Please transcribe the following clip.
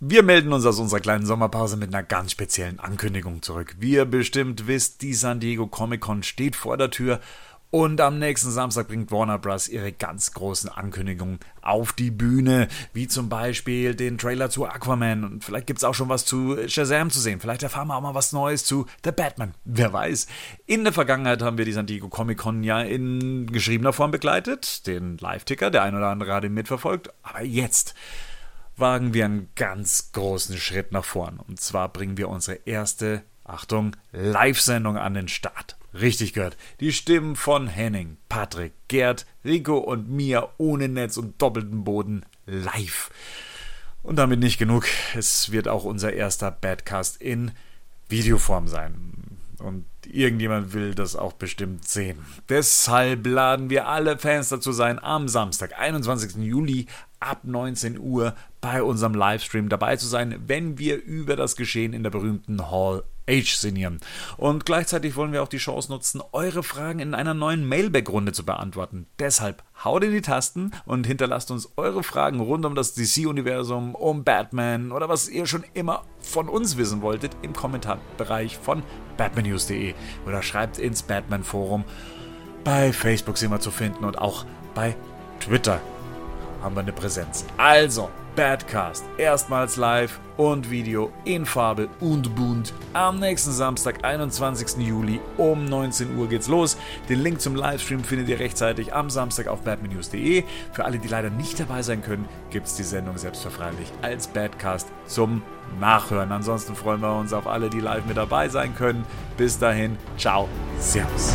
Wir melden uns aus unserer kleinen Sommerpause mit einer ganz speziellen Ankündigung zurück. Wie ihr bestimmt wisst, die San Diego Comic Con steht vor der Tür und am nächsten Samstag bringt Warner Bros. ihre ganz großen Ankündigungen auf die Bühne, wie zum Beispiel den Trailer zu Aquaman und vielleicht gibt es auch schon was zu Shazam zu sehen. Vielleicht erfahren wir auch mal was Neues zu The Batman. Wer weiß. In der Vergangenheit haben wir die San Diego Comic Con ja in geschriebener Form begleitet, den Live-Ticker, der ein oder andere hat ihn mitverfolgt, aber jetzt wagen wir einen ganz großen Schritt nach vorn. Und zwar bringen wir unsere erste, Achtung, Live-Sendung an den Start. Richtig gehört. Die Stimmen von Henning, Patrick, Gerd, Rico und mir ohne Netz und doppelten Boden live. Und damit nicht genug. Es wird auch unser erster Badcast in Videoform sein. Und irgendjemand will das auch bestimmt sehen. Deshalb laden wir alle Fans dazu sein, am Samstag, 21. Juli ab 19 Uhr bei unserem Livestream dabei zu sein, wenn wir über das Geschehen in der berühmten Hall H sinnieren. Und gleichzeitig wollen wir auch die Chance nutzen, eure Fragen in einer neuen Mailback-Runde zu beantworten. Deshalb haut in die Tasten und hinterlasst uns eure Fragen rund um das DC-Universum, um Batman oder was ihr schon immer von uns wissen wolltet im Kommentarbereich von batmannews.de oder schreibt ins Batman-Forum. Bei Facebook sind wir zu finden und auch bei Twitter haben wir eine Präsenz. Also, Badcast, erstmals live und Video in Farbe und bunt. Am nächsten Samstag, 21. Juli um 19 Uhr geht's los. Den Link zum Livestream findet ihr rechtzeitig am Samstag auf batmannews.de. Für alle, die leider nicht dabei sein können, gibt's die Sendung selbstverständlich als Badcast zum Nachhören. Ansonsten freuen wir uns auf alle, die live mit dabei sein können. Bis dahin, ciao, servus.